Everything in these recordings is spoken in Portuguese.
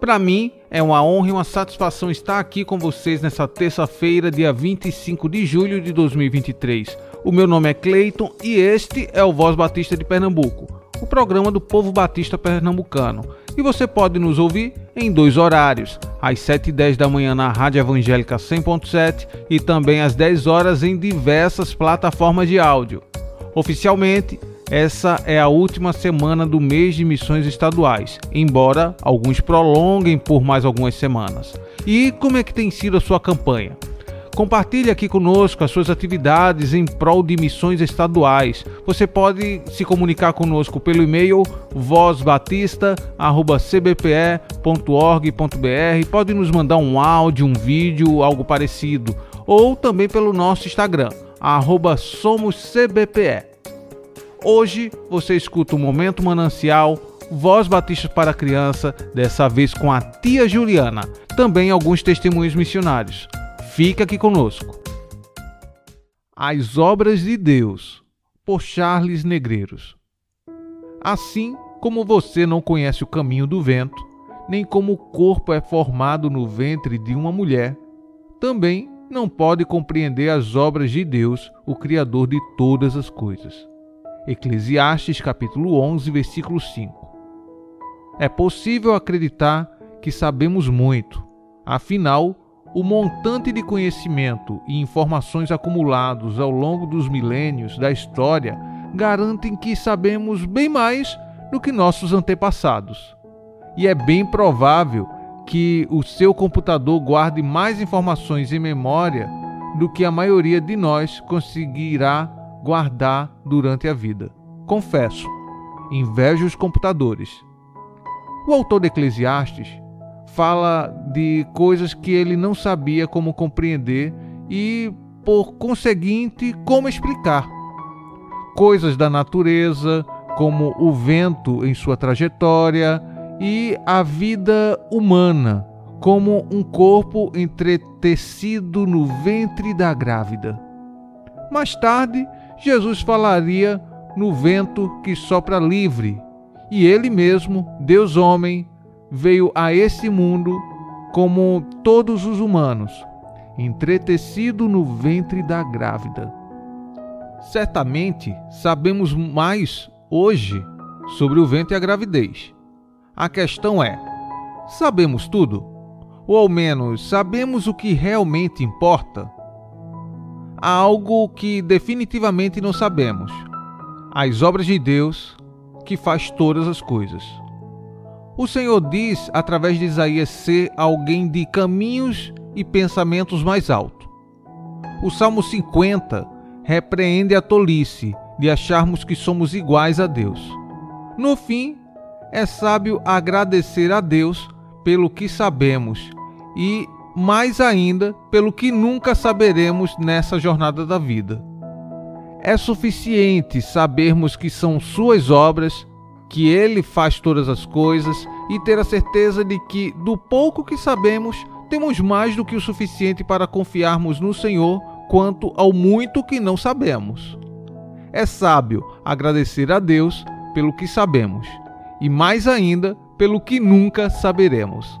Para mim, é uma honra e uma satisfação estar aqui com vocês nessa terça-feira, dia 25 de julho de 2023. O meu nome é Cleiton e este é o Voz Batista de Pernambuco, o programa do povo batista pernambucano. E você pode nos ouvir em dois horários, às 7 e 10 da manhã na Rádio Evangélica 100.7 e também às 10 horas em diversas plataformas de áudio. Oficialmente, essa é a última semana do mês de missões estaduais, embora alguns prolonguem por mais algumas semanas. E como é que tem sido a sua campanha? Compartilhe aqui conosco as suas atividades em prol de missões estaduais. Você pode se comunicar conosco pelo e-mail vozbatista@cbpe.org.br, pode nos mandar um áudio, um vídeo, algo parecido, ou também pelo nosso Instagram, @somoscbpe. Hoje você escuta o Momento Manancial, Voz Batista para Criança, dessa vez com a tia Juliana, também alguns testemunhos missionários. Fica aqui conosco. As Obras de Deus, por Charles Negreiros. Assim como você não conhece o caminho do vento, nem como o corpo é formado no ventre de uma mulher, também não pode compreender as obras de Deus, o Criador de todas as coisas. Eclesiastes capítulo 11, versículo 5. É possível acreditar que sabemos muito, afinal, o montante de conhecimento e informações acumulados ao longo dos milênios da história garantem que sabemos bem mais do que nossos antepassados. E é bem provável que o seu computador guarde mais informações em memória do que a maioria de nós conseguirá guardar durante a vida. Confesso, invejo os computadores. O autor de Eclesiastes fala de coisas que ele não sabia como compreender e, por conseguinte, como explicar. Coisas da natureza, como o vento em sua trajetória, e a vida humana, como um corpo entretecido no ventre da grávida. Mais tarde, Jesus falaria no vento que sopra livre, e ele mesmo, Deus homem, veio a esse mundo como todos os humanos, entretecido no ventre da grávida. Certamente sabemos mais hoje sobre o vento e a gravidez. A questão é: sabemos tudo? Ou ao menos sabemos o que realmente importa? Há algo que definitivamente não sabemos: as obras de Deus que faz todas as coisas. O Senhor diz através de Isaías ser alguém de caminhos e pensamentos mais alto. O Salmo 50 repreende a tolice de acharmos que somos iguais a Deus. No fim, é sábio agradecer a Deus pelo que sabemos e mais ainda pelo que nunca saberemos nessa jornada da vida. É suficiente sabermos que são Suas obras, que Ele faz todas as coisas e ter a certeza de que, do pouco que sabemos, temos mais do que o suficiente para confiarmos no Senhor quanto ao muito que não sabemos. É sábio agradecer a Deus pelo que sabemos e mais ainda pelo que nunca saberemos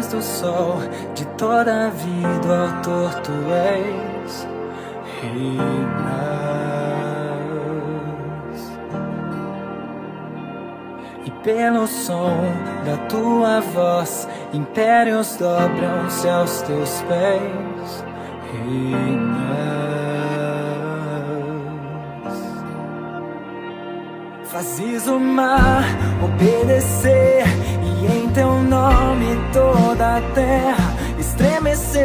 Do sol, de toda a vida, autor tu és. Reinas. E pelo som da tua voz, impérios dobram-se aos teus pés. Reinas. Fazes o mar obedecer teu nome toda a terra estremecer.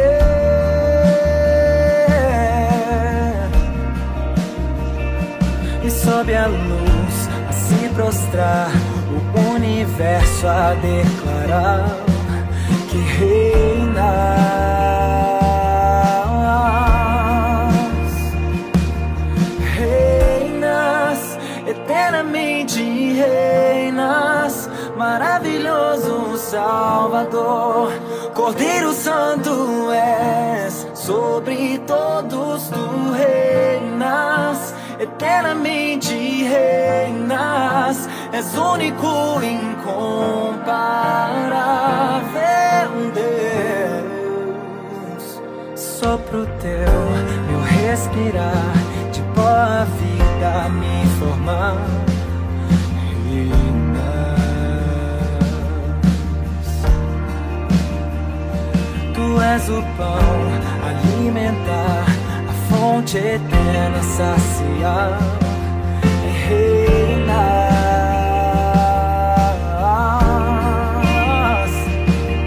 E sobe a luz a se prostrar, o universo a declarar que reina. Cordeiro Santo és, sobre todos tu reinas, eternamente reinas, és único, incomparável Deus. Sopro teu, meu respirar, de boa vida me formar. És o pão alimentar, a fonte eterna saciar e reinar.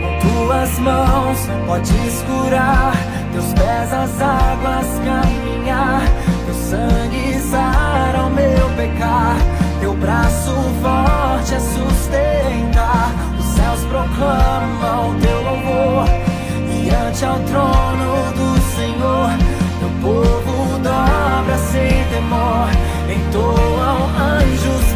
Com tuas mãos podes curar, teus pés as águas caminhar, teu sangue sara o meu pecar, teu braço forte a sustentar. Os céus proclamam teu diante ao trono do Senhor. Teu povo dobra sem temor, entoam anjos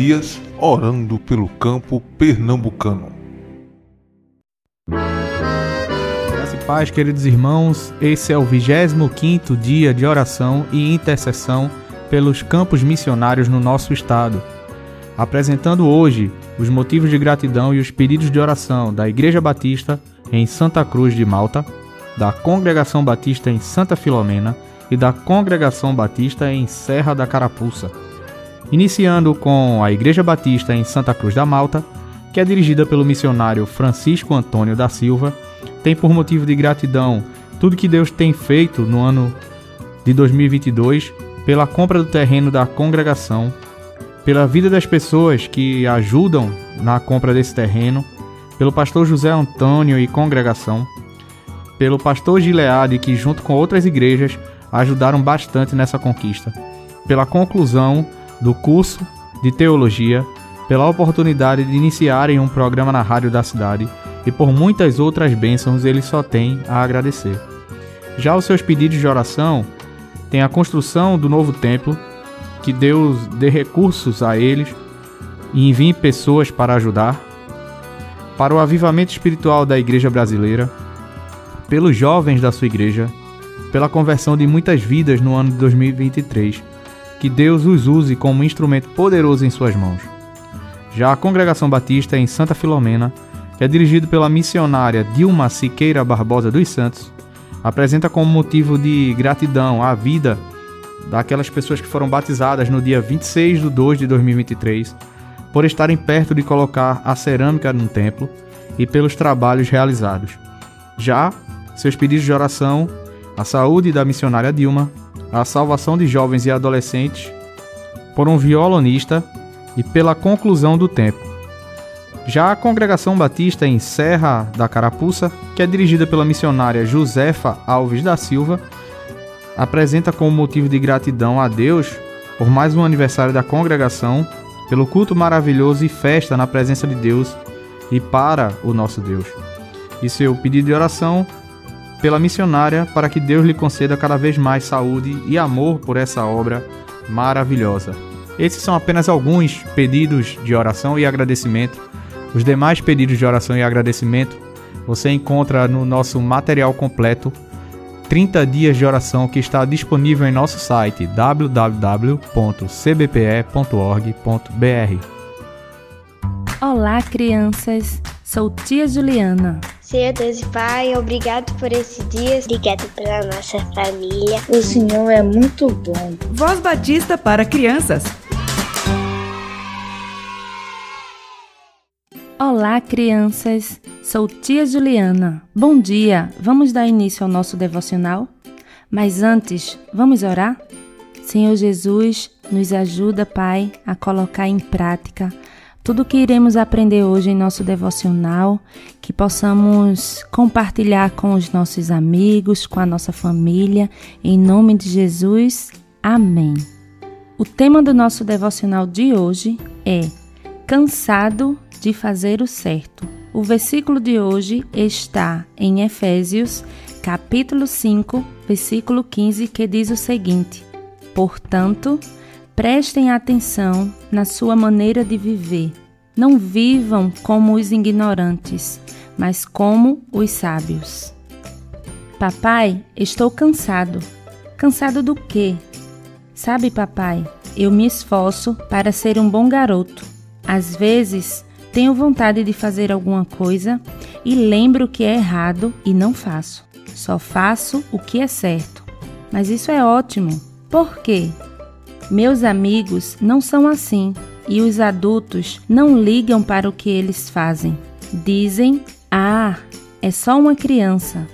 dias orando pelo campo pernambucano. paz, queridos irmãos. Esse é o 25º dia de oração e intercessão pelos campos missionários no nosso estado. Apresentando hoje os motivos de gratidão e os pedidos de oração da Igreja Batista em Santa Cruz de Malta, da Congregação Batista em Santa Filomena e da Congregação Batista em Serra da Carapuça. Iniciando com a Igreja Batista em Santa Cruz da Malta, que é dirigida pelo missionário Francisco Antônio da Silva tem por motivo de gratidão tudo que Deus tem feito no ano de 2022 pela compra do terreno da congregação, pela vida das pessoas que ajudam na compra desse terreno, pelo pastor José Antônio e congregação, pelo pastor Gileade que junto com outras igrejas ajudaram bastante nessa conquista, pela conclusão do curso de teologia, pela oportunidade de iniciarem um programa na rádio da cidade e por muitas outras bênçãos ele só tem a agradecer. Já os seus pedidos de oração têm a construção do novo templo, que Deus dê recursos a eles e envie pessoas para ajudar, para o avivamento espiritual da igreja brasileira, pelos jovens da sua igreja, pela conversão de muitas vidas no ano de 2023. Que Deus os use como instrumento poderoso em suas mãos. Já a Congregação Batista em Santa Filomena que é dirigido pela missionária Dilma Siqueira Barbosa dos Santos, apresenta como motivo de gratidão à vida daquelas pessoas que foram batizadas no dia 26 de 2 de 2023, por estarem perto de colocar a cerâmica no templo e pelos trabalhos realizados. Já seus pedidos de oração, a saúde da missionária Dilma, a salvação de jovens e adolescentes, por um violonista e pela conclusão do templo. Já a Congregação Batista em Serra da Carapuça, que é dirigida pela missionária Josefa Alves da Silva, apresenta como motivo de gratidão a Deus por mais um aniversário da congregação, pelo culto maravilhoso e festa na presença de Deus e para o nosso Deus. E seu pedido de oração pela missionária para que Deus lhe conceda cada vez mais saúde e amor por essa obra maravilhosa. Esses são apenas alguns pedidos de oração e agradecimento os demais pedidos de oração e agradecimento você encontra no nosso material completo 30 dias de oração que está disponível em nosso site www.cbpe.org.br. Olá, crianças. Sou tia Juliana. Senhor Deus e Pai, obrigado por esse dia, obrigado pela nossa família. O Senhor é muito bom. Voz Batista para crianças. Olá, crianças! Sou tia Juliana. Bom dia! Vamos dar início ao nosso devocional? Mas antes, vamos orar? Senhor Jesus, nos ajuda, Pai, a colocar em prática tudo que iremos aprender hoje em nosso devocional, que possamos compartilhar com os nossos amigos, com a nossa família. Em nome de Jesus, amém. O tema do nosso devocional de hoje é Cansado de fazer o certo. O versículo de hoje está em Efésios, capítulo 5, versículo 15, que diz o seguinte: Portanto, prestem atenção na sua maneira de viver. Não vivam como os ignorantes, mas como os sábios. Papai, estou cansado. Cansado do quê? Sabe, papai, eu me esforço para ser um bom garoto. Às vezes, tenho vontade de fazer alguma coisa e lembro que é errado e não faço. Só faço o que é certo. Mas isso é ótimo. Por quê? Meus amigos não são assim e os adultos não ligam para o que eles fazem. Dizem: Ah, é só uma criança.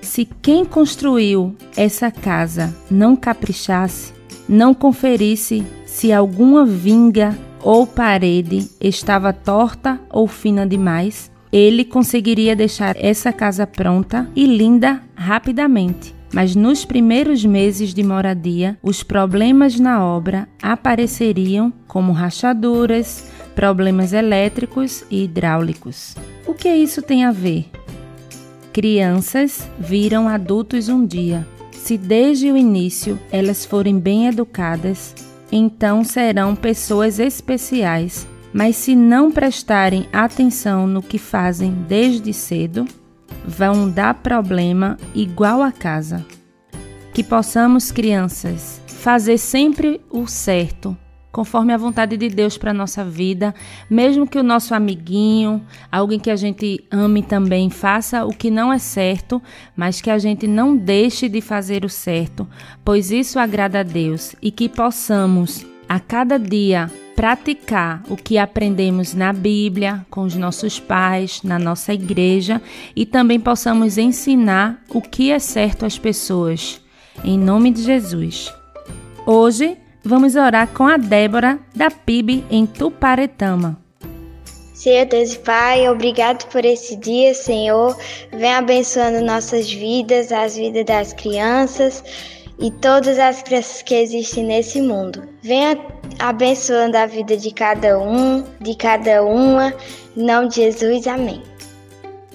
Se quem construiu essa casa não caprichasse, não conferisse se alguma vinga ou parede estava torta ou fina demais, ele conseguiria deixar essa casa pronta e linda rapidamente. Mas nos primeiros meses de moradia, os problemas na obra apareceriam como rachaduras, problemas elétricos e hidráulicos. O que isso tem a ver? Crianças viram adultos um dia. Se desde o início elas forem bem educadas, então serão pessoas especiais. Mas se não prestarem atenção no que fazem desde cedo, vão dar problema igual a casa. Que possamos, crianças, fazer sempre o certo, conforme a vontade de Deus para nossa vida, mesmo que o nosso amiguinho, alguém que a gente ame também, faça o que não é certo, mas que a gente não deixe de fazer o certo, pois isso agrada a Deus e que possamos a cada dia praticar o que aprendemos na Bíblia, com os nossos pais, na nossa igreja e também possamos ensinar o que é certo às pessoas. Em nome de Jesus. Hoje vamos orar com a Débora da PIB em Tuparetama. Senhor Deus e Pai, obrigado por esse dia, Senhor. Vem abençoando nossas vidas, as vidas das crianças e todas as crianças que existem nesse mundo. Venha abençoando a vida de cada um, de cada uma. Em nome de Jesus, amém.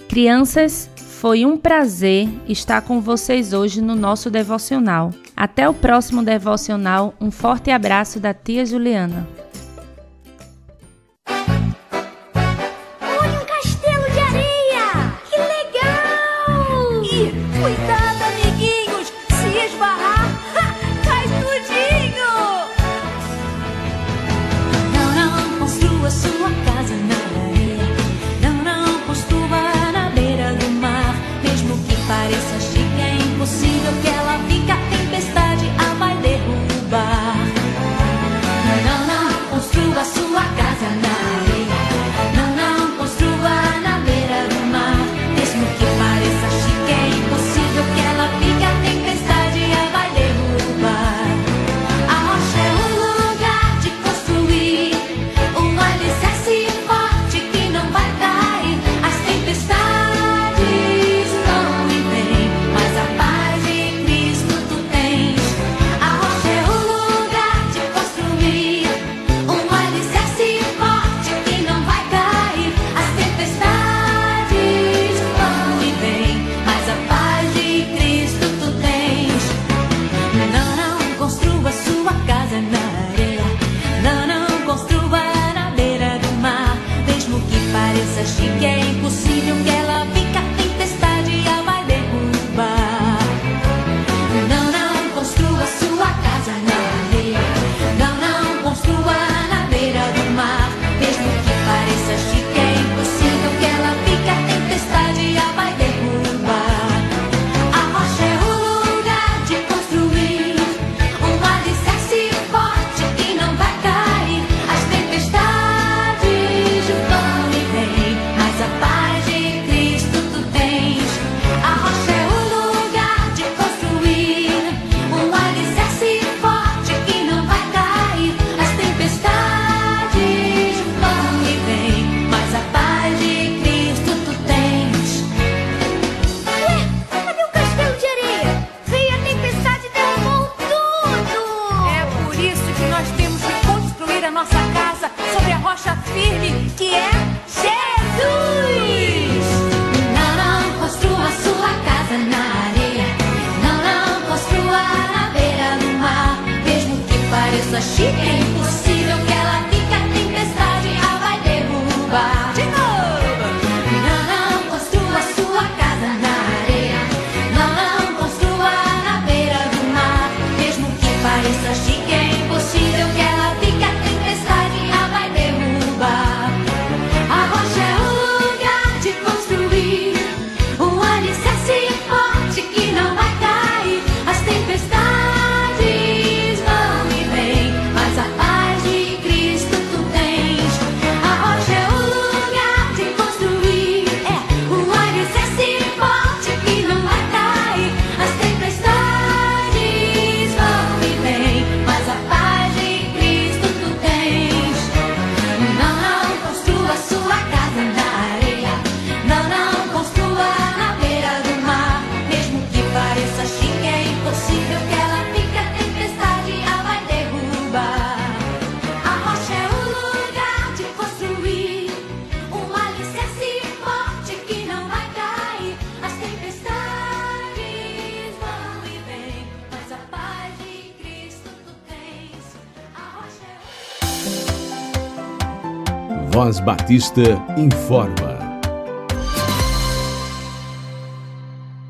Crianças, foi um prazer estar com vocês hoje no nosso devocional. Até o próximo devocional. Um forte abraço da tia Juliana. Voz Batista informa.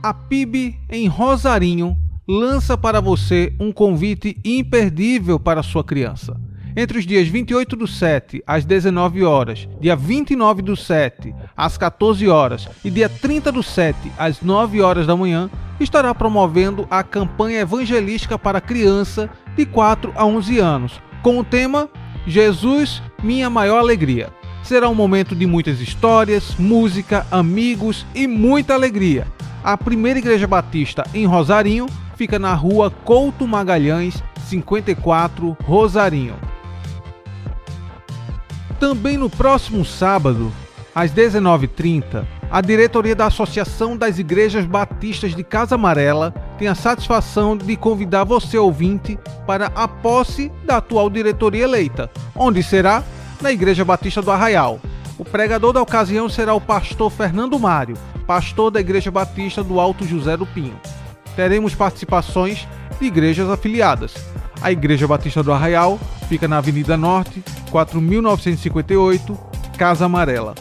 A PIB em Rosarinho lança para você um convite imperdível para sua criança. Entre os dias 28 do 7 às 19 horas, dia 29 do 7 às 14 horas e dia 30 do 7 às 9 horas da manhã, estará promovendo a campanha evangelística para criança de 4 a 11 anos, com o tema Jesus, minha maior alegria. Será um momento de muitas histórias, música, amigos e muita alegria. A primeira igreja batista em Rosarinho fica na rua Couto Magalhães, 54, Rosarinho. Também no próximo sábado, às 19h30, a diretoria da Associação das Igrejas Batistas de Casa Amarela tem a satisfação de convidar você, ouvinte, para a posse da atual diretoria eleita, onde será na Igreja Batista do Arraial. O pregador da ocasião será o pastor Fernando Mário, pastor da Igreja Batista do Alto José do Pinho. Teremos participações de igrejas afiliadas. A Igreja Batista do Arraial fica na Avenida Norte, 4958, Casa Amarela.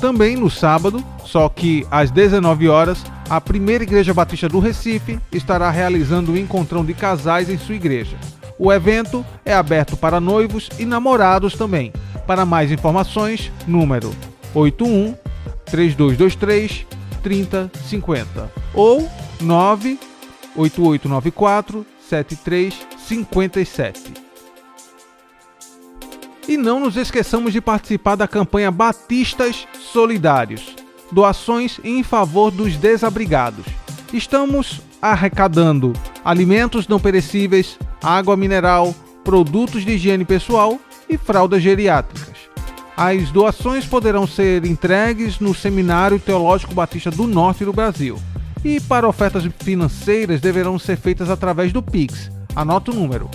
Também no sábado, só que às 19 horas, a primeira Igreja Batista do Recife estará realizando um encontrão de casais em sua igreja. O evento é aberto para noivos e namorados também. Para mais informações, número 81 3223 3050 ou 98894 7357. E não nos esqueçamos de participar da campanha Batistas Solidários doações em favor dos desabrigados. Estamos arrecadando alimentos não perecíveis, água mineral, produtos de higiene pessoal e fraldas geriátricas. As doações poderão ser entregues no Seminário Teológico Batista do Norte do Brasil. E para ofertas financeiras deverão ser feitas através do Pix. Anota o número: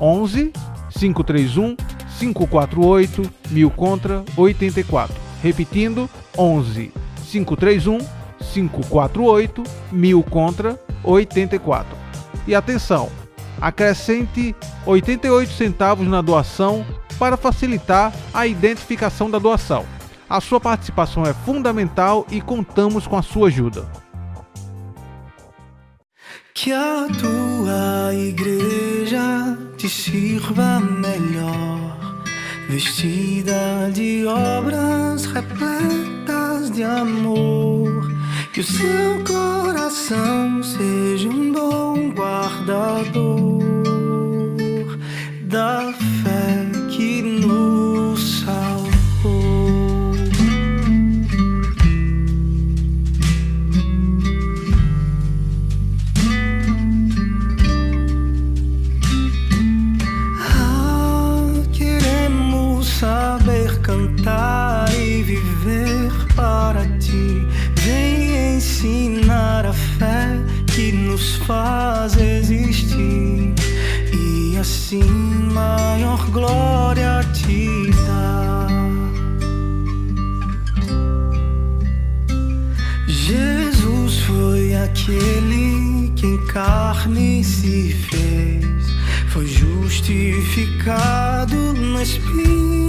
11 531 548 1000 contra 84. Repetindo: 11 531 548 1000 contra 84. E atenção, acrescente 88 centavos na doação para facilitar a identificação da doação. A sua participação é fundamental e contamos com a sua ajuda. Que a tua igreja te sirva melhor vestida de obras repletas de amor. Que o seu coração seja um bom guardador da justificado no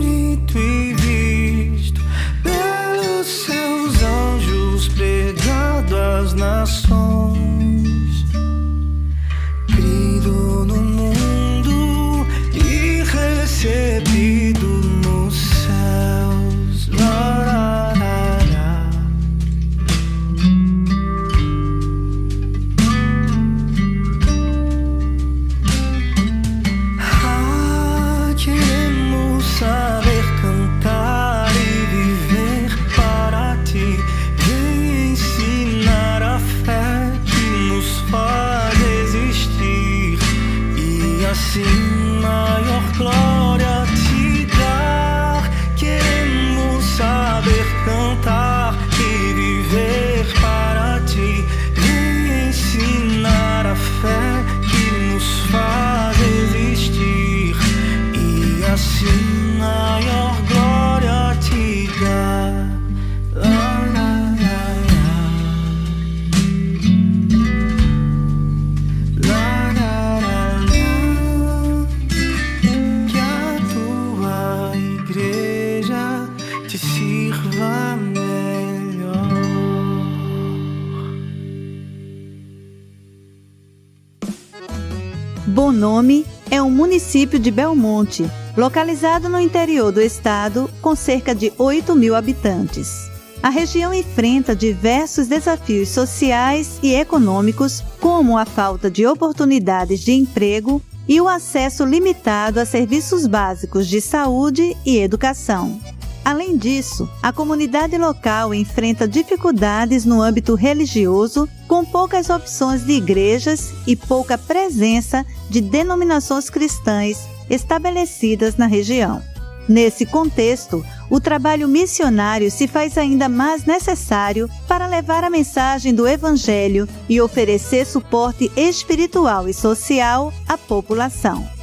Um município de Belmonte, localizado no interior do estado, com cerca de 8 mil habitantes. A região enfrenta diversos desafios sociais e econômicos, como a falta de oportunidades de emprego e o acesso limitado a serviços básicos de saúde e educação. Além disso, a comunidade local enfrenta dificuldades no âmbito religioso, com poucas opções de igrejas e pouca presença de denominações cristãs estabelecidas na região. Nesse contexto, o trabalho missionário se faz ainda mais necessário para levar a mensagem do Evangelho e oferecer suporte espiritual e social à população.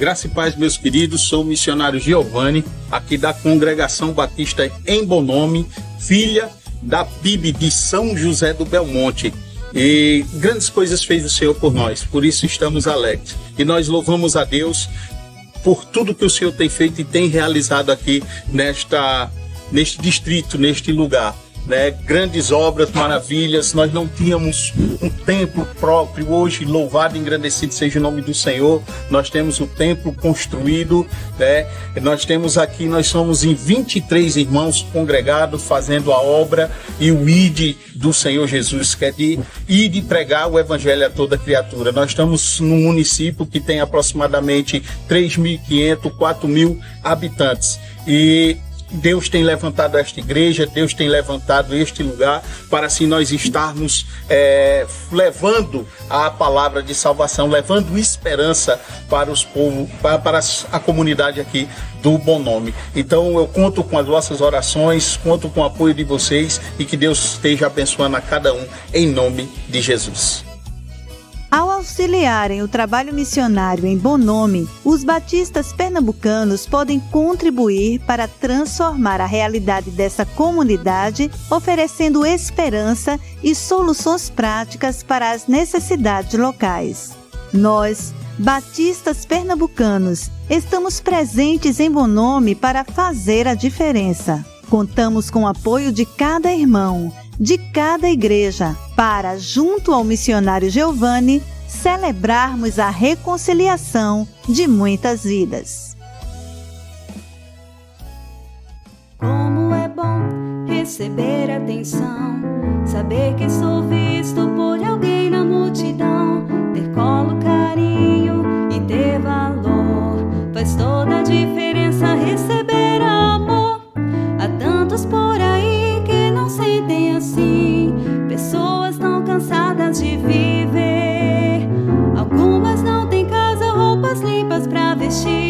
Graça e paz, meus queridos. Sou o missionário Giovanni, aqui da Congregação Batista em Bonome, filha da PIB de São José do Belmonte. E grandes coisas fez o Senhor por nós, por isso estamos alegres. E nós louvamos a Deus por tudo que o Senhor tem feito e tem realizado aqui nesta, neste distrito, neste lugar né, grandes obras, maravilhas. Nós não tínhamos um templo próprio. Hoje, louvado e engrandecido seja o nome do Senhor. Nós temos o templo construído. Né? Nós temos aqui, nós somos em 23 irmãos congregados fazendo a obra e o ID do Senhor Jesus, que é de ir de pregar o evangelho a toda criatura. Nós estamos num município que tem aproximadamente 3.500, 4.000 habitantes. E Deus tem levantado esta igreja, Deus tem levantado este lugar para assim nós estarmos é, levando a palavra de salvação, levando esperança para os povos, para, para a comunidade aqui do Bom Nome. Então eu conto com as vossas orações, conto com o apoio de vocês e que Deus esteja abençoando a cada um em nome de Jesus. Ao auxiliarem o trabalho missionário em Bonome, os batistas pernambucanos podem contribuir para transformar a realidade dessa comunidade, oferecendo esperança e soluções práticas para as necessidades locais. Nós, batistas pernambucanos, estamos presentes em Bonome para fazer a diferença. Contamos com o apoio de cada irmão de cada igreja, para, junto ao missionário Giovanni, celebrarmos a reconciliação de muitas vidas. Como é bom receber atenção, saber que sou visto por alguém na multidão, ter colo, carinho e ter valor, faz toda a diferença しい